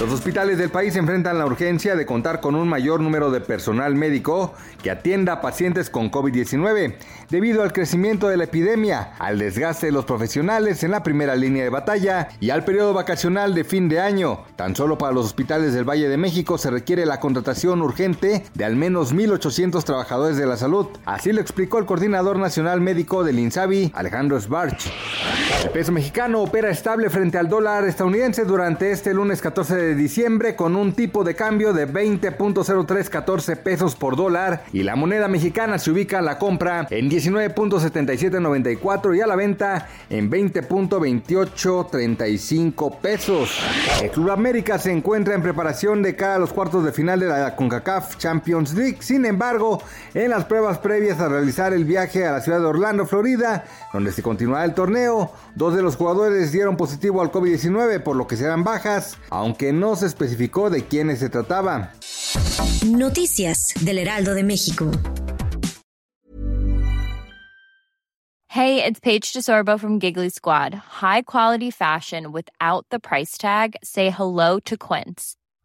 Los hospitales del país enfrentan la urgencia de contar con un mayor número de personal médico que atienda a pacientes con COVID-19, debido al crecimiento de la epidemia, al desgaste de los profesionales en la primera línea de batalla y al periodo vacacional de fin de año. Tan solo para los hospitales del Valle de México se requiere la contratación urgente de al menos 1.800 trabajadores de la salud. Así lo explicó el coordinador nacional médico del INSABI, Alejandro Sbarch. El peso mexicano opera estable frente al dólar estadounidense durante este lunes 14 de diciembre con un tipo de cambio de 20.0314 pesos por dólar y la moneda mexicana se ubica a la compra en 19.7794 y a la venta en 20.2835 pesos. El Club América se encuentra en preparación de cara a los cuartos de final de la CONCACAF Champions League. Sin embargo, en las pruebas previas a realizar el viaje a la ciudad de Orlando, Florida, donde se continuará el torneo, dos de los jugadores dieron positivo al COVID-19, por lo que serán bajas, aunque no se especificó de quiénes se trataba. Noticias del Heraldo de México. Hey, it's Paige DeSorbo from Giggly Squad. High quality fashion without the price tag. Say hello to Quince.